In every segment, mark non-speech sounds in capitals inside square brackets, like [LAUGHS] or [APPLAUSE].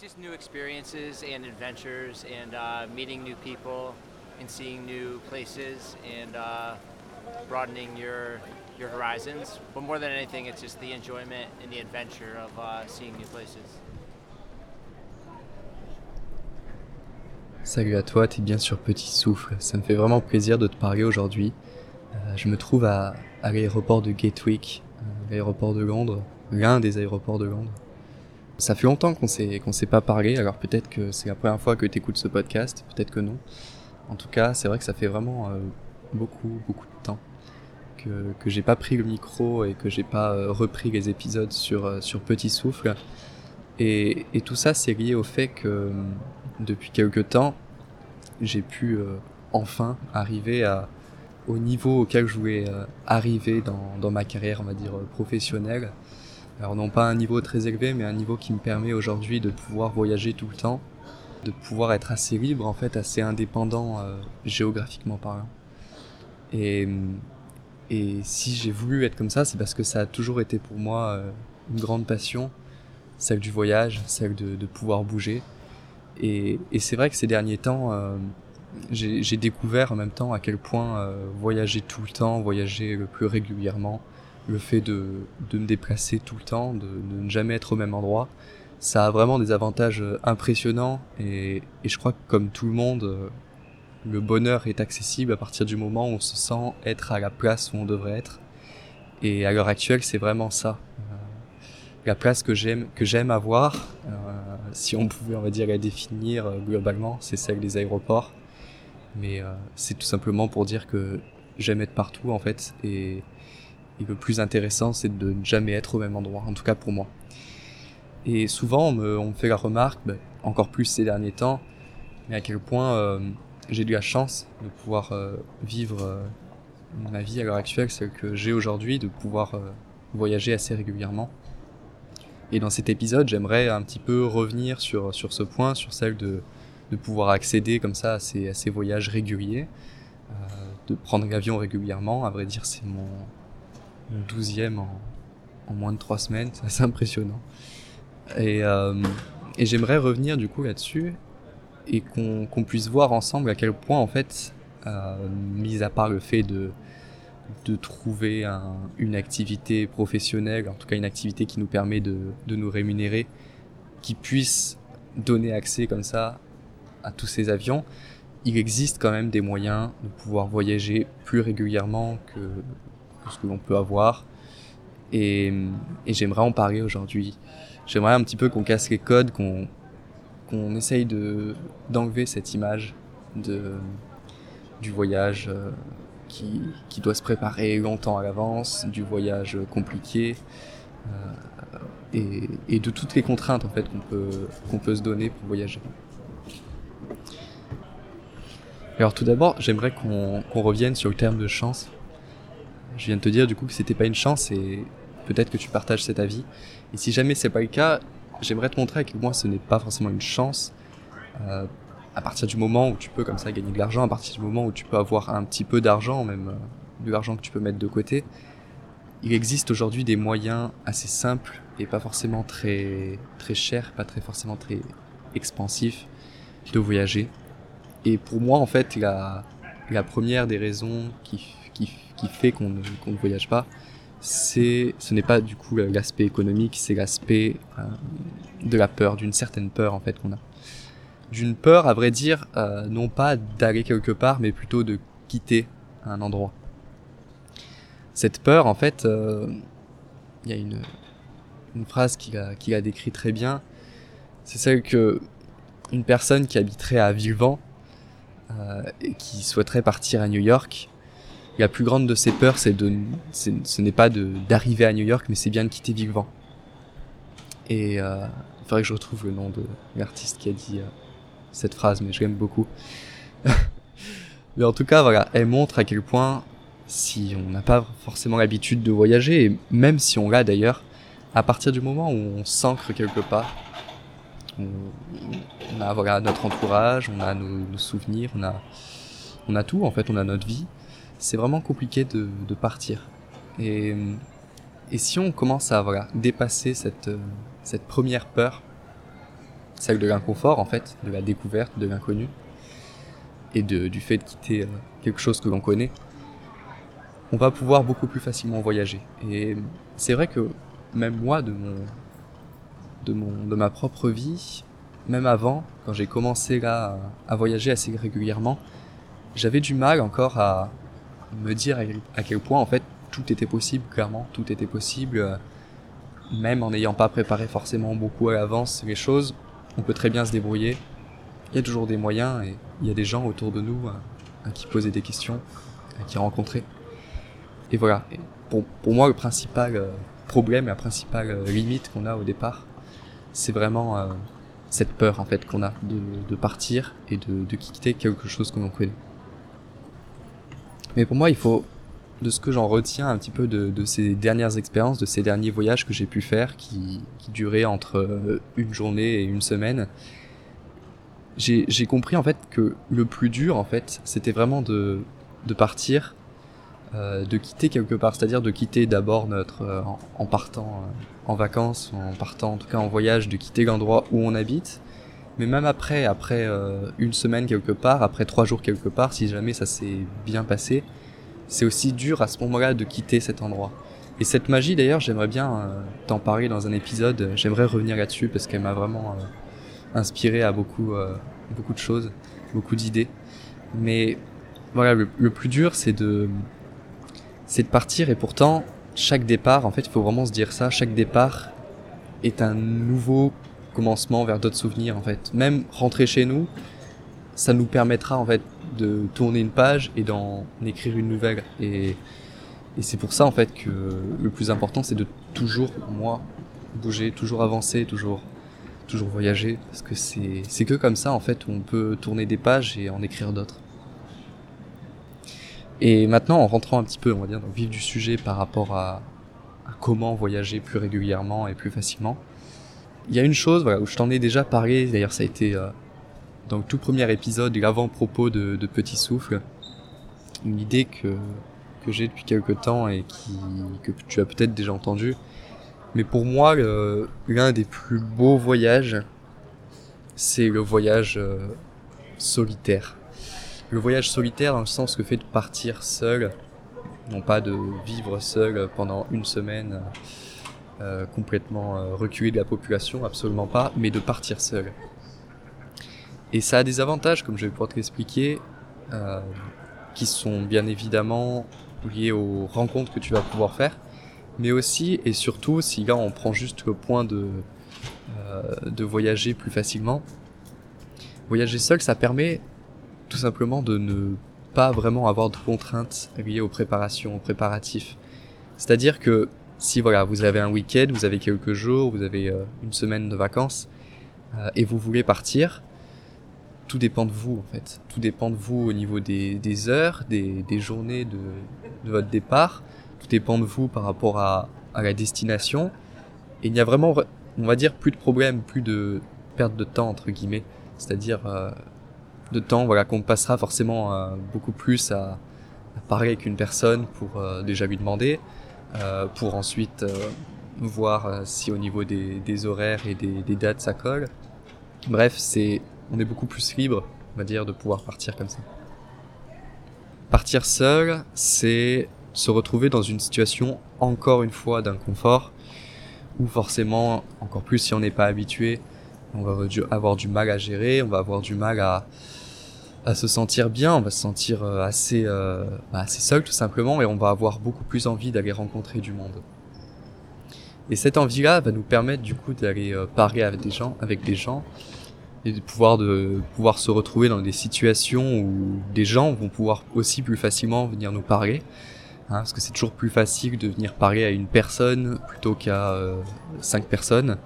just new experiences and adventures and uh, meeting new people and seeing new places and uh, broadening your your horizons. But more than anything, it's just the enjoyment and the adventure of uh, seeing new places. Salut à toi, t'es bien sur Petit Souffle. Ça me fait vraiment plaisir de te parler aujourd'hui. Euh, je me trouve à, à l'aéroport de Gatwick, euh, l'aéroport de Londres, l'un des aéroports de Londres. Ça fait longtemps qu'on s'est qu'on s'est pas parlé, alors peut-être que c'est la première fois que tu écoutes ce podcast, peut-être que non. En tout cas, c'est vrai que ça fait vraiment euh, beaucoup beaucoup de temps que que j'ai pas pris le micro et que j'ai pas euh, repris les épisodes sur euh, sur Petit Souffle. Et, tout ça, c'est lié au fait que depuis quelques temps, j'ai pu enfin arriver à au niveau auquel je voulais arriver dans, dans ma carrière, on va dire professionnelle. Alors non pas un niveau très élevé, mais un niveau qui me permet aujourd'hui de pouvoir voyager tout le temps, de pouvoir être assez libre en fait, assez indépendant euh, géographiquement parlant. Et, et si j'ai voulu être comme ça, c'est parce que ça a toujours été pour moi euh, une grande passion, celle du voyage, celle de, pouvoir bouger. Et, c'est vrai que ces derniers temps, euh, j'ai découvert en même temps à quel point euh, voyager tout le temps, voyager le plus régulièrement, le fait de, de me déplacer tout le temps, de, ne jamais être au même endroit, ça a vraiment des avantages euh, impressionnants et, et je crois que comme tout le monde, euh, le bonheur est accessible à partir du moment où on se sent être à la place où on devrait être. Et à l'heure actuelle, c'est vraiment ça. Euh, la place que j'aime que j'aime avoir, si on pouvait on va dire la définir globalement, c'est celle des aéroports. Mais euh, c'est tout simplement pour dire que j'aime être partout en fait et et le plus intéressant, c'est de ne jamais être au même endroit, en tout cas pour moi. Et souvent, on me, fait la remarque, ben, encore plus ces derniers temps, mais à quel point euh, j'ai eu la chance de pouvoir euh, vivre euh, ma vie à l'heure actuelle, celle que j'ai aujourd'hui, de pouvoir voyager assez régulièrement. Et dans cet épisode, j'aimerais un petit peu revenir sur, sur ce point, sur celle de, de pouvoir accéder comme ça à ces, à ces voyages réguliers, de prendre l'avion régulièrement. À vrai dire, c'est mon, mon douzième en, en moins de trois semaines, c'est assez impressionnant. Et, euh, et j'aimerais revenir du coup là-dessus et qu'on puisse voir ensemble à quel point en fait, euh, mis à part le fait de, trouver un, une activité professionnelle, en tout cas une activité qui nous permet de nous rémunérer, qui puisse donner accès comme ça à tous ces avions, il existe quand même des moyens de pouvoir voyager plus régulièrement que, que ce que l'on peut avoir. Et, j'aimerais en parler aujourd'hui. J'aimerais un petit peu qu'on casse les codes, qu'on essaye de d'enlever cette image de du voyage euh, qui, qui doit se préparer longtemps à l'avance, du voyage compliqué euh, et, et de toutes les contraintes en fait qu'on peut qu'on peut se donner pour voyager. Alors tout d'abord, j'aimerais qu'on revienne sur le terme de chance. Je viens de te dire du coup que c'était pas une chance et peut-être que tu partages cet avis. Et si jamais c'est pas le cas, j'aimerais te montrer à quel point ce n'est pas forcément une chance. Euh, à partir du moment où tu peux comme ça gagner de l'argent, à partir du moment où tu peux avoir un petit peu d'argent, même euh, de l'argent que tu peux mettre de côté, il existe aujourd'hui des moyens assez simples et pas forcément très très chers, pas très forcément très expansifs de voyager. Et pour moi, en fait, la, la première des raisons qui, qui, fait qu'on ne, voyage pas, c'est, ce n'est pas du coup l'aspect économique, c'est l'aspect euh, de la peur, d'une certaine peur en fait qu'on a. D'une peur, à vrai dire, euh, non pas d'aller quelque part, mais plutôt de quitter un endroit. Cette peur, en fait, euh, il y a une, phrase qui la, décrit très bien. C'est celle que une personne qui habiterait à Villevent et qui souhaiterait partir à New York, la plus grande de ses peurs, c'est de, ce n'est pas d'arriver à New York, mais c'est bien de quitter Villevent. Et euh, il faudrait que je retrouve le nom de l'artiste qui a dit euh, cette phrase, mais je l'aime beaucoup. [LAUGHS] mais en tout cas, voilà, elle montre à quel point, si on n'a pas forcément l'habitude de voyager, et même si on l'a d'ailleurs, à partir du moment où on s'ancre quelque part, on, on a voilà notre entourage, on a nos, nos souvenirs, on a on a tout en fait, on a notre vie. C'est vraiment compliqué de, de partir. Et, et si on commence à voilà dépasser cette euh, cette première peur, celle de l'inconfort en fait, de la découverte, de l'inconnu, et de, du fait de quitter euh, quelque chose que l'on connaît, on va pouvoir beaucoup plus facilement voyager. Et c'est vrai que même moi, de mon, de mon, de ma propre vie, même avant, quand j'ai commencé là à voyager assez régulièrement, j'avais du mal encore à me dire à quel point en fait tout était possible, clairement, tout était possible, euh, même en n'ayant pas préparé forcément beaucoup à l'avance les choses, on peut très bien se débrouiller. Il y a toujours des moyens et il y a des gens autour de nous euh, à qui poser des questions, à qui rencontrer. Et voilà. pour, pour moi, le principal euh, problème, la principale limite qu'on a au départ, c'est vraiment cette peur en fait qu'on a de, partir et de, de quitter quelque chose que l'on connaît. Mais pour moi, il faut de ce que j'en retiens un petit peu de, de, ces dernières expériences, de ces derniers voyages que j'ai pu faire, qui, qui duraient entre euh, une journée et une semaine, j'ai compris en fait que le plus dur en fait, c'était vraiment de, de partir, euh, de quitter quelque part, c'est-à-dire de quitter d'abord notre, euh, en, partant en vacances, en partant en tout cas en voyage, de quitter l'endroit où on habite, mais même après, après une semaine quelque part, après trois jours quelque part, si jamais ça s'est bien passé, c'est aussi dur à ce moment-là de quitter cet endroit. Et cette magie d'ailleurs, j'aimerais bien euh, t'en parler dans un épisode, j'aimerais revenir là-dessus parce qu'elle m'a vraiment euh, inspiré à beaucoup, euh, beaucoup de choses, beaucoup d'idées. Mais voilà, le, plus dur c'est de, c'est de partir et pourtant, chaque départ, en fait, il faut vraiment se dire ça, chaque départ est un nouveau commencement vers d'autres souvenirs en fait. Même rentrer chez nous, ça nous permettra en fait de tourner une page et d'en écrire une nouvelle. Et, et c'est pour ça en fait que le plus important c'est de toujours, moi, bouger, toujours avancer, toujours, toujours voyager, parce que c'est, que comme ça en fait on peut tourner des pages et en écrire d'autres. Et maintenant, en rentrant un petit peu, on va dire, dans le vif du sujet par rapport à, à comment voyager plus régulièrement et plus facilement, il y a une chose voilà, où je t'en ai déjà parlé, d'ailleurs ça a été euh, dans le tout premier épisode, l'avant-propos de, Petit Souffle, une idée que, j'ai depuis quelques temps et que tu as peut-être déjà entendu. Mais pour moi, l'un des plus beaux voyages, c'est le voyage euh, solitaire. Le voyage solitaire dans le sens que fait de partir seul, non pas de vivre seul pendant une semaine euh, complètement euh, reculé de la population, absolument pas, mais de partir seul. Et ça a des avantages, comme je vais pouvoir te l'expliquer, euh, qui sont bien évidemment liés aux rencontres que tu vas pouvoir faire, mais aussi et surtout, si là on prend juste le point de, de voyager plus facilement, voyager seul, ça permet tout simplement de ne pas vraiment avoir de contraintes liées aux préparations, aux préparatifs. C'est-à-dire que si voilà, vous avez un week-end, vous avez quelques jours, vous avez euh, une semaine de vacances, euh, et vous voulez partir, tout dépend de vous en fait. Tout dépend de vous au niveau des, heures, des, journées de, votre départ. Tout dépend de vous par rapport à, la destination. Et il n'y a vraiment, on va dire, plus de problème, plus de perte de temps entre guillemets. C'est-à-dire euh, de temps, voilà, qu'on passera forcément beaucoup plus à, parler avec une personne pour déjà lui demander, pour ensuite euh, voir si au niveau des, des horaires et des, des dates ça colle. Bref, c'est on est beaucoup plus libre, on va dire, de pouvoir partir comme ça. Partir seul, c'est se retrouver dans une situation encore une fois d'inconfort, où forcément, encore plus si on n'est pas habitué, on va avoir du mal à gérer, on va avoir du mal à, à se sentir bien, on va se sentir euh, assez, euh, bah, assez seul tout simplement, et on va avoir beaucoup plus envie d'aller rencontrer du monde. Et cette envie-là va nous permettre du coup d'aller euh, parler avec des gens, avec des gens, et de pouvoir de pouvoir se retrouver dans des situations où des gens vont pouvoir aussi plus facilement venir nous parler hein, parce que c'est toujours plus facile de venir parler à une personne plutôt qu'à cinq personnes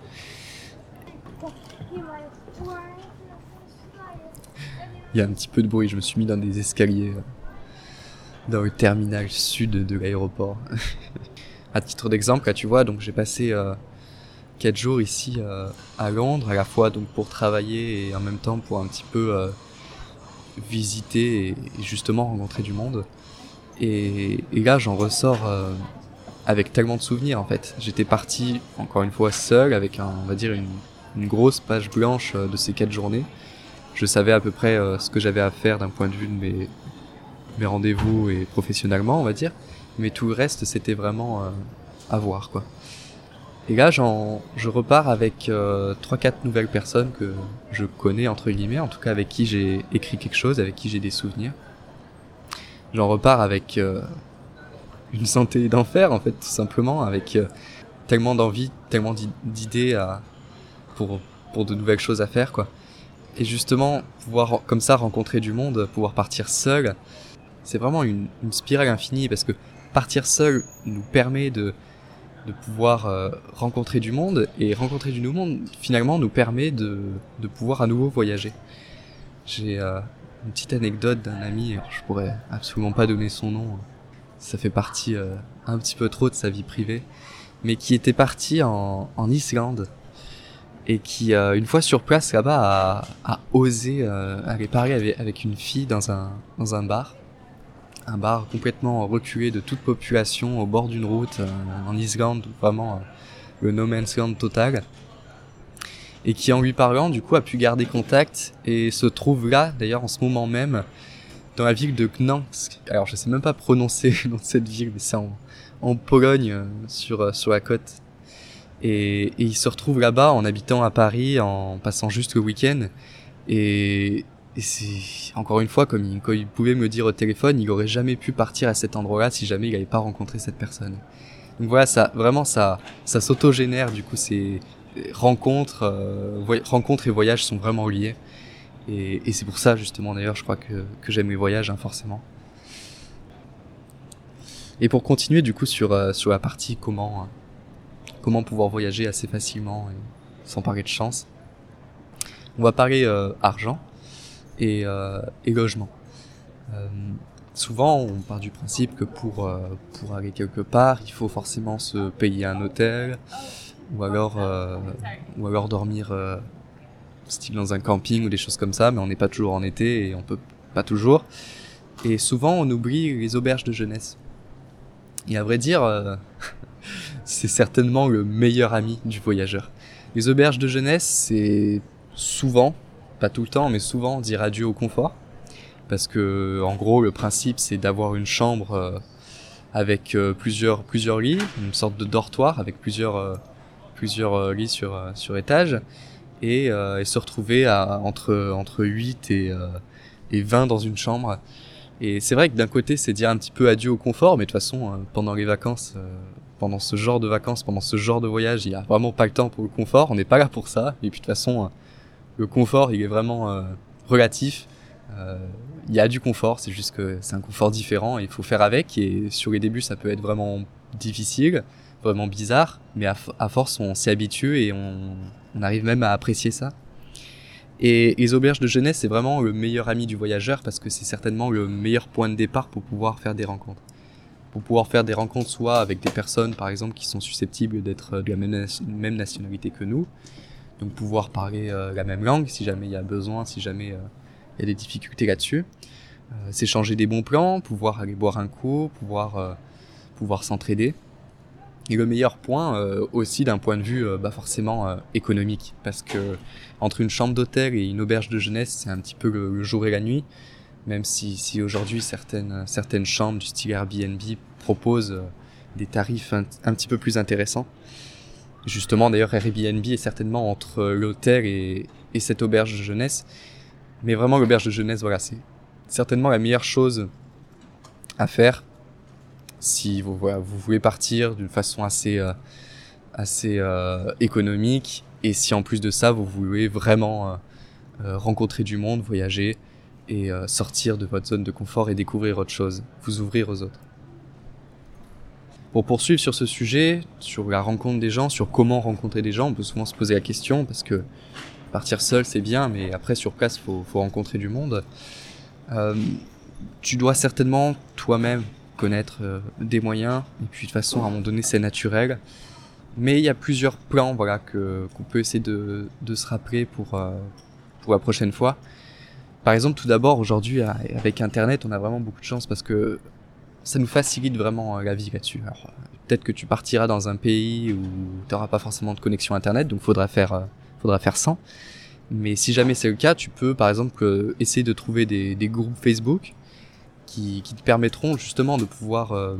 il y a un petit peu de bruit je me suis mis dans des escaliers euh, dans le terminal sud de l'aéroport [LAUGHS] à titre d'exemple tu vois donc j'ai passé euh, quatre jours ici euh, à Londres, à la fois donc pour travailler et en même temps pour un petit peu euh, visiter et, justement rencontrer du monde. Et, là, j'en ressors avec tellement de souvenirs en fait. J'étais parti encore une fois seul avec on va dire une, une grosse page blanche de ces quatre journées. Je savais à peu près ce que j'avais à faire d'un point de vue de mes, mes rendez-vous et professionnellement, on va dire. Mais tout le reste, c'était vraiment à voir, quoi. Et là, je repars avec euh, trois, 4 quatre nouvelles personnes que je connais entre guillemets, en tout cas avec qui j'ai écrit quelque chose, avec qui j'ai des souvenirs. J'en repars avec euh, une santé d'enfer en fait, tout simplement, avec euh, tellement d'envie, tellement d'idées pour pour de nouvelles choses à faire quoi. Et justement, pouvoir comme ça rencontrer du monde, pouvoir partir seul, c'est vraiment une, une spirale infinie parce que partir seul nous permet de de pouvoir euh, rencontrer du monde et rencontrer du nouveau monde finalement nous permet de, de pouvoir à nouveau voyager. J'ai euh, une petite anecdote d'un ami, je pourrais absolument pas donner son nom, ça fait partie euh, un petit peu trop de sa vie privée, mais qui était parti en, en Islande et qui une fois sur place là-bas a, osé aller parler avec, une fille dans un dans un bar un bar complètement reculé de toute population au bord d'une route euh, en Islande, vraiment euh, le no man's land total. Et qui en lui parlant du coup a pu garder contact et se trouve là d'ailleurs en ce moment même dans la ville de Gdansk. Alors je sais même pas prononcer [LAUGHS] le cette ville mais c'est en, en, Pologne euh, sur, sur la côte. Et, et il se retrouve là-bas en habitant à Paris, en passant juste le week-end. Et, et c'est encore une fois, comme il, pouvait me dire au téléphone, il aurait jamais pu partir à cet endroit-là si jamais il n'avait pas rencontré cette personne. Donc voilà, ça vraiment ça ça s'autogénère. Du coup, ces rencontres, euh, rencontres et voyages sont vraiment liés. Et, et c'est pour ça justement d'ailleurs, je crois que, que j'aime les voyages hein, forcément. Et pour continuer du coup sur euh, sur la partie comment euh, comment pouvoir voyager assez facilement et sans parler de chance, on va parler euh, argent et, euh, et logement. Euh, souvent, on part du principe que pour, euh, pour aller quelque part, il faut forcément se payer un hôtel ou alors, ou alors dormir style dans un camping ou des choses comme ça, mais on n'est pas toujours en été et on peut pas toujours. Et souvent, on oublie les auberges de jeunesse. Et à vrai dire, [LAUGHS] c'est certainement le meilleur ami du voyageur. Les auberges de jeunesse, c'est souvent pas tout le temps, mais souvent dire adieu au confort. Parce que, en gros, le principe, c'est d'avoir une chambre euh, avec euh, plusieurs, plusieurs lits, une sorte de dortoir avec plusieurs, euh, plusieurs lits sur, sur étage, et, et se retrouver à, entre, entre 8 et, et 20 dans une chambre. Et c'est vrai que d'un côté, c'est dire un petit peu adieu au confort, mais de toute façon, pendant les vacances, pendant ce genre de vacances, pendant ce genre de voyage, il n'y a vraiment pas le temps pour le confort, on n'est pas là pour ça, et puis de toute façon, le confort, il est vraiment euh, relatif. Euh, il y a du confort, c'est juste que c'est un confort différent il faut faire avec. Et sur les débuts, ça peut être vraiment difficile, vraiment bizarre, mais à, force, on s'y habitue et on, arrive même à apprécier ça. Et les auberges de jeunesse, c'est vraiment le meilleur ami du voyageur parce que c'est certainement le meilleur point de départ pour pouvoir faire des rencontres. Pour pouvoir faire des rencontres soit avec des personnes, par exemple, qui sont susceptibles d'être de la même nationalité que nous, donc pouvoir parler euh, la même langue si jamais il y a besoin, si jamais euh, il y a des difficultés là-dessus. Euh, s'échanger des bons plans, pouvoir aller boire un coup, pouvoir, pouvoir s'entraider. Et le meilleur point aussi d'un point de vue bah forcément économique, parce que entre une chambre d'hôtel et une auberge de jeunesse, c'est un petit peu le, jour et la nuit. Même si, si aujourd'hui certaines, certaines chambres du style Airbnb proposent des tarifs un, un petit peu plus intéressants. Justement, d'ailleurs, Airbnb est certainement entre l'hôtel et, et cette auberge de jeunesse. Mais vraiment, l'auberge de jeunesse, voilà, c'est certainement la meilleure chose à faire si vous, voulez partir d'une façon assez, euh, assez euh, économique et si en plus de ça, vous voulez vraiment euh, rencontrer du monde, voyager et sortir de votre zone de confort et découvrir autre chose, vous ouvrir aux autres. Pour poursuivre sur ce sujet, sur la rencontre des gens, sur comment rencontrer des gens, on peut souvent se poser la question parce que partir seul c'est bien, mais après sur place faut, faut rencontrer du monde. Tu dois certainement toi-même connaître euh, des moyens et puis de toute façon à un moment donné c'est naturel. Mais il y a plusieurs plans voilà que qu'on peut essayer de, de se rappeler pour euh, pour la prochaine fois. Par exemple, tout d'abord aujourd'hui avec Internet, on a vraiment beaucoup de chance parce que ça nous facilite vraiment euh, la vie là-dessus. peut-être que tu partiras dans un pays où tu n'auras pas forcément de connexion internet, donc faudra faire, euh, faudra faire 100. Mais si jamais c'est le cas, tu peux par exemple essayer de trouver des, des groupes Facebook qui, te permettront justement de pouvoir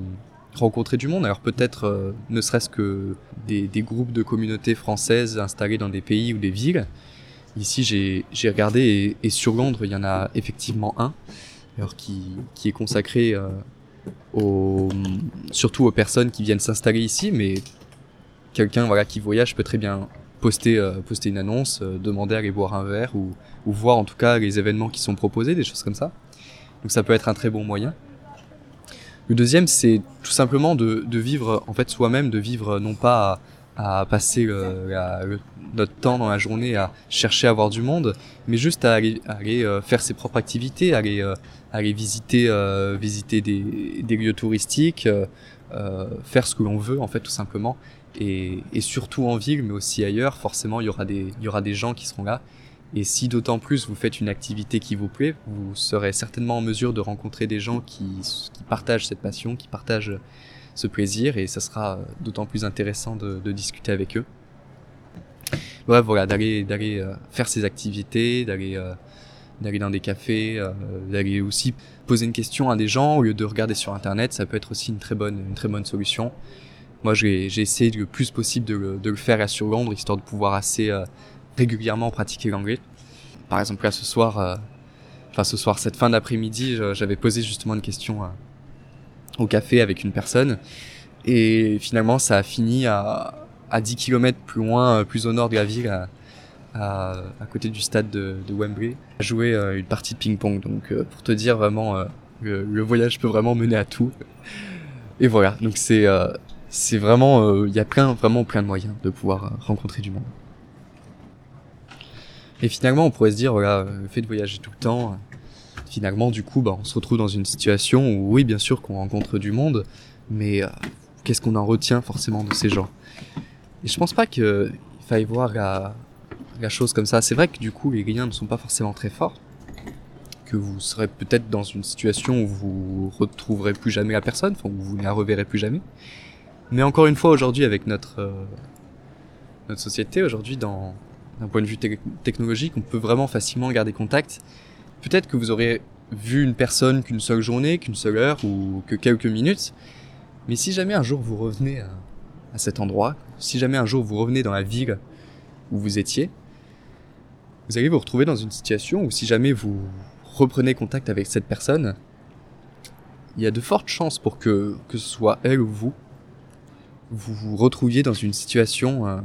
rencontrer du monde. Alors peut-être ne serait-ce que des, groupes de communautés françaises installés dans des pays ou des villes. Ici j'ai regardé et, sur Londres il y en a effectivement un alors qui, est consacré aux, surtout aux personnes qui viennent s'installer ici, mais quelqu'un voilà qui voyage peut très bien poster euh, une annonce, euh, demander à aller boire un verre ou, ou voir en tout cas les événements qui sont proposés, des choses comme ça. Donc ça peut être un très bon moyen. Le deuxième, c'est tout simplement de, de, vivre en fait soi-même, de vivre non pas à, à passer le, notre temps dans la journée à chercher à voir du monde, mais juste à aller, à aller euh, faire ses propres activités, aller, euh, aller visiter, euh, visiter des, des, lieux touristiques, euh, faire ce que l'on veut en fait tout simplement. Et, et, surtout en ville, mais aussi ailleurs, forcément il y aura des, il y aura des gens qui seront là. Et si d'autant plus vous faites une activité qui vous plaît, vous serez certainement en mesure de rencontrer des gens qui, qui partagent cette passion, qui partagent ce plaisir, et ça sera d'autant plus intéressant de, de discuter avec eux. Bref voilà d'aller d'aller euh, faire ses activités d'aller euh, d'aller dans des cafés euh, d'aller aussi poser une question à des gens au lieu de regarder sur internet ça peut être aussi une très bonne une très bonne solution. Moi j'ai essayé le plus possible de le, de le faire à sur Londres histoire de pouvoir assez régulièrement pratiquer l'anglais par exemple là ce soir enfin ce soir cette fin d'après-midi j'avais posé justement une question au café avec une personne et finalement ça a fini à à 10 km plus loin, euh, plus au nord de la ville, à, à, côté du stade de, de Wembley, à jouer euh, une partie de ping-pong. Donc euh, pour te dire vraiment, le, le, voyage peut vraiment mener à tout. Et voilà, donc c'est c'est vraiment, il y a plein, vraiment plein de moyens de pouvoir rencontrer du monde. Et finalement, on pourrait se dire, voilà, le fait de voyager tout le temps, finalement, du coup, bah, on se retrouve dans une situation où, oui, bien sûr qu'on rencontre du monde, mais qu'est-ce qu'on en retient forcément de ces gens? Et je pense pas qu'il faille voir la, la chose comme ça. C'est vrai que du coup, les liens ne sont pas forcément très forts. Que vous serez peut-être dans une situation où vous retrouverez plus jamais la personne, enfin, où vous ne la reverrez plus jamais. Mais encore une fois, aujourd'hui, avec notre, euh, notre société, aujourd'hui, dans, d'un point de vue te technologique, on peut vraiment facilement garder contact. Peut-être que vous aurez vu une personne qu'une seule journée, qu'une seule heure ou que quelques minutes. Mais si jamais un jour vous revenez à, à cet endroit, si jamais un jour vous revenez dans la ville où vous étiez, vous allez vous retrouver dans une situation où si jamais vous reprenez contact avec cette personne, il y a de fortes chances pour que, que ce soit elle ou vous, vous vous retrouviez dans une situation euh,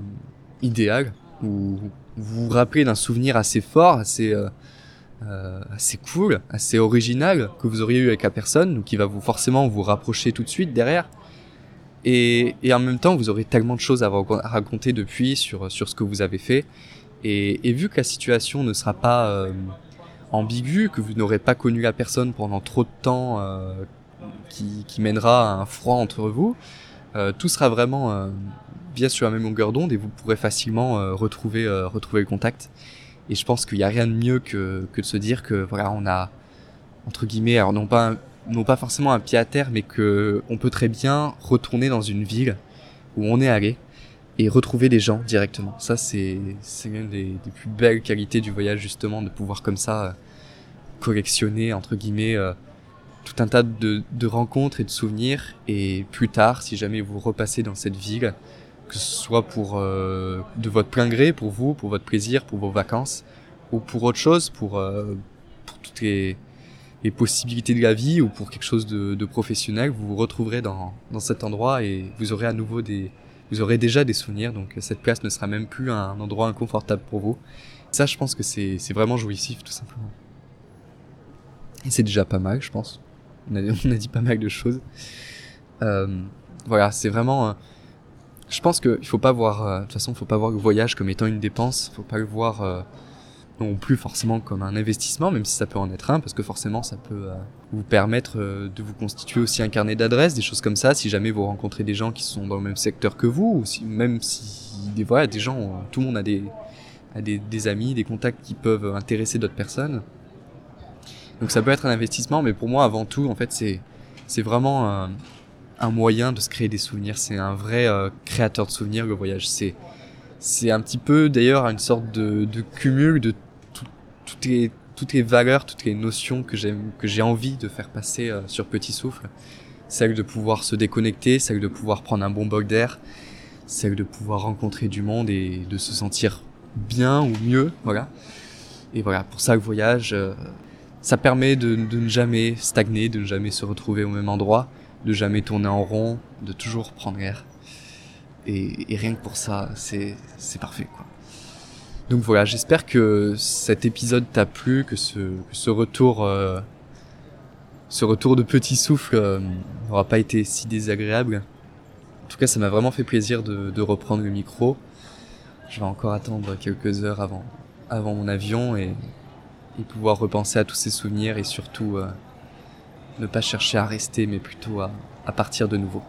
idéale où vous vous rappelez d'un souvenir assez fort, assez, euh, euh, assez cool, assez original que vous auriez eu avec la personne, donc qui va vous forcément vous rapprocher tout de suite derrière. Et, et, en même temps, vous aurez tellement de choses à, raconter depuis sur, sur ce que vous avez fait. Et, et vu que la situation ne sera pas euh, ambiguë, que vous n'aurez pas connu la personne pendant trop de temps euh, qui, qui, mènera à un froid entre vous, euh, tout sera vraiment sur la même longueur d'onde et vous pourrez facilement euh, retrouver, euh, retrouver le contact. Et je pense qu'il n'y a rien de mieux que, que de se dire que voilà, on a, entre guillemets, alors non pas non pas forcément un pied à terre, mais que on peut très bien retourner dans une ville où on est allé et retrouver des gens directement. Ça, c'est l'une des, des, plus belles qualités du voyage justement, de pouvoir comme ça euh, collectionner entre guillemets tout un tas de rencontres et de souvenirs. Et plus tard, si jamais vous repassez dans cette ville, que ce soit pour euh, de votre plein gré, pour vous, pour votre plaisir, pour vos vacances, ou pour autre chose, pour, euh, pour toutes les les possibilités de la vie ou pour quelque chose de, de professionnel, vous vous retrouverez dans, dans cet endroit et vous aurez à nouveau des, vous aurez déjà des souvenirs, donc cette place ne sera même plus un endroit inconfortable pour vous. Ça, je pense que c'est vraiment jouissif, tout simplement. Et c'est déjà pas mal, je pense. On a, [LAUGHS] on a dit pas mal de choses. Euh, voilà, c'est vraiment. Euh, je pense qu'il faut pas voir. Euh, de toute façon, faut pas voir le voyage comme étant une dépense. Faut pas le voir euh, non plus forcément comme un investissement, même si ça peut en être un, parce que forcément ça peut euh, vous permettre euh, de vous constituer aussi un carnet d'adresses, des choses comme ça, si jamais vous rencontrez des gens qui sont dans le même secteur que vous, ou si, même si des, voilà, des gens, euh, tout le monde a des, a des, des amis, des contacts qui peuvent intéresser d'autres personnes. Donc ça peut être un investissement, mais pour moi avant tout, en fait, c'est c'est vraiment un, moyen de se créer des souvenirs. C'est un vrai euh, créateur de souvenirs le voyage. C'est C'est un petit peu d'ailleurs une sorte de, de cumul de toutes les toutes les valeurs, toutes les notions que j'aime, que j'ai envie de faire passer euh, sur Petit Souffle. Celle de pouvoir se déconnecter, celle de pouvoir prendre un bon bol d'air, celle de pouvoir rencontrer du monde et de se sentir bien ou mieux, voilà. Et voilà, pour ça le voyage, euh, ça permet de, ne jamais stagner, de ne jamais se retrouver au même endroit, de jamais tourner en rond, de toujours prendre air. Et, rien que pour ça, c'est, c'est parfait, quoi. Donc voilà, j'espère que cet épisode t'a plu, que ce, que ce retour, euh, ce retour de petit souffle euh, n'aura pas été si désagréable. En tout cas, ça m'a vraiment fait plaisir de, de, reprendre le micro. Je vais encore attendre quelques heures avant, avant mon avion et, et pouvoir repenser à tous ces souvenirs et surtout euh, ne pas chercher à rester, mais plutôt à, partir de nouveau.